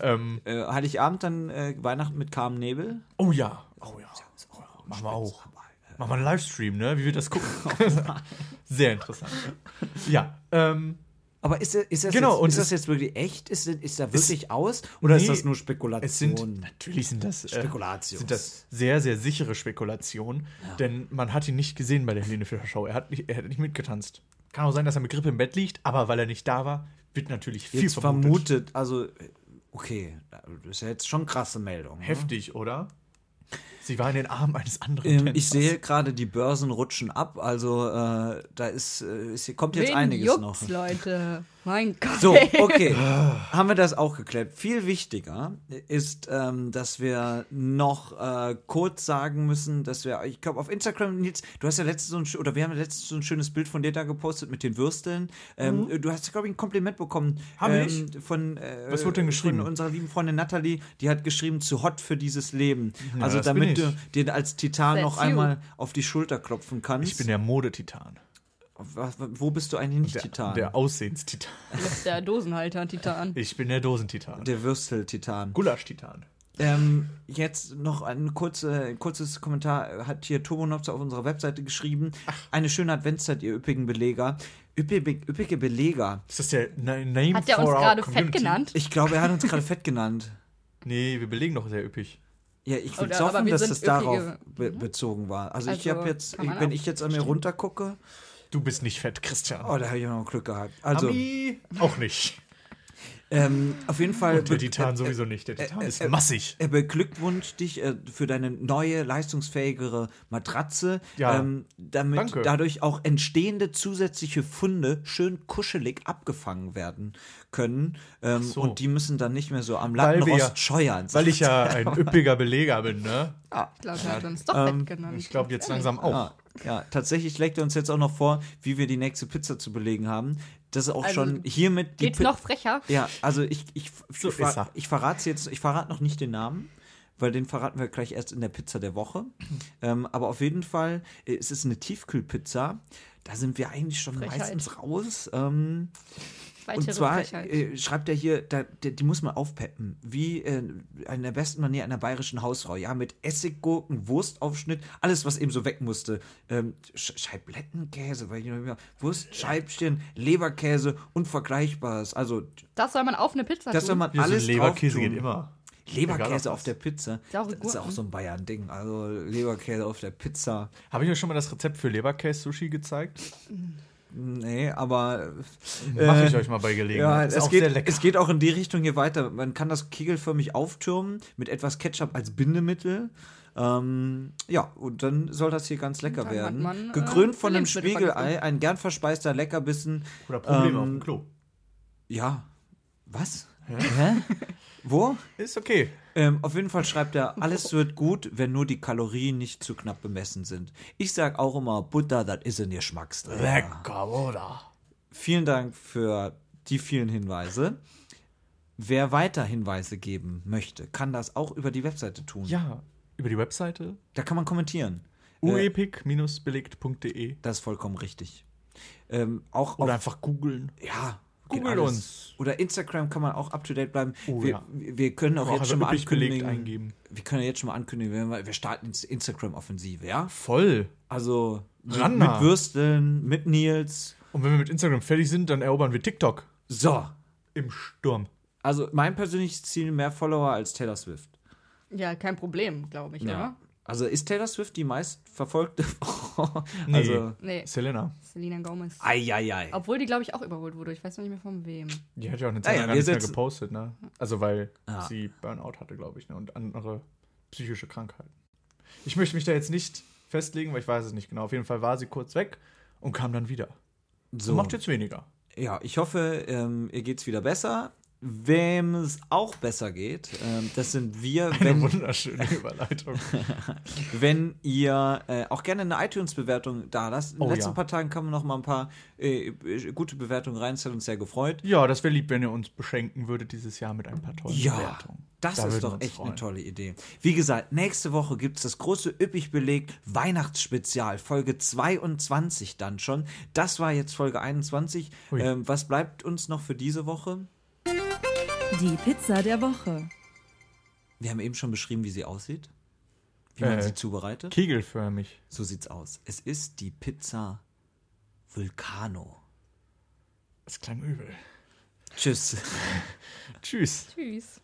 ähm, (laughs) Äh, Heiligabend dann äh, Weihnachten mit Carmen Nebel. oh ja. Oh ja. Oh ja. Machen wir auch. Machen wir einen Livestream, ne? Wie wir das gucken. (laughs) Sehr interessant. Ja, ähm, Aber ist, ist, das, Genau, jetzt, und ist das jetzt wirklich echt? Ist, ist da wirklich aus? Oder ist Nee, das nur Spekulation? Es sind, natürlich sind das, äh, sind das sehr, sehr sichere Spekulationen, denn man hat ihn nicht gesehen bei der Helene Fischer Show. Er hat, nicht, er hat nicht mitgetanzt. Kann auch sein, dass er mit Grippe im Bett liegt, aber weil er nicht da war, wird natürlich viel jetzt vermutet. vermutet, also, okay, das ist ja jetzt schon krasse Meldung. ne? Heftig, oder? Sie war in den Armen eines anderen Ähm, ich sehe gerade, die Börsen rutschen ab, also äh, da ist, äh, ist, kommt jetzt Wen einiges juckt's, noch. Leute? Mein Gott. So, (laughs) okay. Haben wir das auch geklärt. Viel wichtiger ist, ähm, dass wir noch äh, kurz sagen müssen, dass wir, ich glaube, auf Instagram, Nils, du hast ja letztens so ein, oder wir haben ja letztens so ein schönes Bild von dir da gepostet mit den Würsteln. Ähm, Du hast, glaube ich, ein Kompliment bekommen. Hab ähm, ich? Von, äh, Was wurde denn geschrieben? Von unserer lieben Freundin Natalie, die hat geschrieben, zu hot für dieses Leben. Ja, also damit du dir als Titan That's noch you. einmal auf die Schulter klopfen kannst. Ich bin der Modetitan. Was- Wo bist du eigentlich nicht Der, Titan? der Aussehenstitan. Der Dosenhalter-Titan. Ich bin der Dosentitan. der Würstel-Titan. Gulasch-Titan. Ähm, jetzt noch ein, kurze, ein kurzes Kommentar hat hier Turbo Nopster auf unserer Webseite geschrieben. Eine schöne Adventszeit, ihr üppigen Beleger. Üppige, üppige Beleger. Ist das der Na- Name Hat der for uns gerade fett genannt? Ich glaube, er hat uns gerade fett genannt. Nee, wir belegen doch sehr üppig. Ja, ich würde hoffen, dass das darauf üppige- be bezogen war. Also, ich Also, habe jetzt, wenn ich jetzt an mir runtergucke, Du bist nicht fett, Christian. oh, da habe ich noch Glück gehabt. Also, Ami auch nicht. ähm, auf jeden Fall. Und der Titan äh, sowieso nicht. Der Titan äh, ist äh, massig. Er beglückwünscht dich äh, für deine neue, leistungsfähigere Matratze, Ja. ähm, damit Danke. dadurch auch entstehende zusätzliche Funde schön kuschelig abgefangen werden können. Ähm, so. Und die müssen dann nicht mehr so am Lattenrost ja- scheuern. Weil ich ja ein üppiger Beleger bin, ne? Ich glaube, er hat uns doch Ähm, genannt. Ich glaube jetzt langsam auch. Ja, tatsächlich schlägt er uns jetzt auch noch vor, wie wir die nächste Pizza zu belegen haben. Das ist auch Also, schon hiermit die Geht's Pi- noch frecher? Ja, also ich, ich, So ich, ver er. ich verrate jetzt, ich verrate noch nicht den Namen, weil den verraten wir gleich erst in der Pizza der Woche. ähm, aber auf jeden Fall, es ist eine Tiefkühlpizza. Da sind wir eigentlich schon Frechheit. meistens raus. Ähm, Weitere und zwar Frechheit. äh, schreibt er hier, da, die, die muss man aufpeppen. Wie äh, in der besten Manier einer bayerischen Hausfrau. Ja, mit Essiggurken, Wurstaufschnitt, alles, was eben so weg musste. Ähm, Sch Scheiblettenkäse, weil ich noch immer- Wurstscheibchen, Leberkäse, unvergleichbares. Also, das soll man auf eine Pizza das tun? soll man so alles Leberkäse drauf tun. geht immer. Leberkäse auf der Pizza. Das ist auch so ein Bayern-Ding. Also, Leberkäse auf der Pizza. Habe ich euch schon mal das Rezept für Leberkäse-Sushi gezeigt? Nee, aber Mache ich Äh, euch mal bei Ja, Gelegenheit. ist es auch sehr geht, lecker. es geht auch in die Richtung hier weiter. Man kann das kegelförmig auftürmen mit etwas Ketchup als Bindemittel. Ähm, ja, und dann soll das hier ganz lecker werden. man, äh, Gekrönt von einem. Spiegelei, ein gern verspeister Leckerbissen. Oder Probleme ähm, auf dem Klo. Ja. Was? Hä? Wo? Ist okay. Ähm, auf jeden Fall schreibt er, (laughs) alles wird gut, wenn nur die Kalorien nicht zu knapp bemessen sind. Ich sag auch immer, Butter, das ist in ihr Schmacksträger. Lecker, oder? Vielen Dank für die vielen Hinweise. Wer weiter Hinweise geben möchte, kann das auch über die Webseite tun. Ja, über die Webseite Da kann man kommentieren. Äh, uepic-belegt.de das ist vollkommen richtig. Ähm, auch oder auf, einfach googeln. ja, alles. uns. Oder Instagram kann man auch up to date bleiben. Oh, wir, ja. wir können auch Auch jetzt schon mal ankündigen. eingeben. Wir können ja jetzt schon mal ankündigen, wir, wir starten ins Instagram-Offensive, ja? Voll. Also mit, Ran mit da. Würsteln, mit Nils. Und wenn wir mit Instagram fertig sind, dann erobern wir TikTok So. im Sturm. Also mein persönliches Ziel, mehr Follower als Taylor Swift. Ja, kein Problem, glaube ich, oder? Also ist Taylor Swift die meistverfolgte (laughs) Frau? Nee. Also, Nee, Selena. Selena Gomez. eieiei. Obwohl die, glaube ich, auch überholt wurde. Ich weiß noch nicht mehr von wem. Die hat ja auch eine Zeit ja, lang gar wir nichts mehr gepostet, ne? Also weil Ja. sie Burnout hatte, glaube ich, ne? Und andere psychische Krankheiten. Ich möchte mich da jetzt nicht festlegen, weil ich weiß es nicht genau. Auf jeden Fall war sie kurz weg und kam dann wieder. So. So, Macht jetzt weniger. ja, ich hoffe, ähm, ihr geht's wieder besser. Wem es auch besser geht, ähm, das sind wir, Eine wenn, wunderschöne Überleitung. (laughs) wenn ihr äh, auch gerne eine iTunes-Bewertung da lasst. In den Oh, letzten ja. paar Tagen kamen noch mal ein paar äh, gute Bewertungen rein, das hat uns sehr gefreut. ja, das wäre lieb, wenn ihr uns beschenken würdet dieses Jahr mit ein paar tollen Ja, Bewertungen. das Da ist doch echt eine freuen. tolle Idee. Wie gesagt, nächste Woche gibt es das große üppig belegt Weihnachtsspezial, Folge 22 dann schon. Das war jetzt Folge 21. Hui. Ähm, was bleibt uns noch für diese Woche? Die Pizza der Woche. Wir haben eben schon beschrieben, wie sie aussieht. Wie man Äh, sie zubereitet. Kegelförmig. So sieht's aus. Es ist die Pizza Vulcano. Es klang übel. Tschüss. (laughs) Tschüss. Tschüss.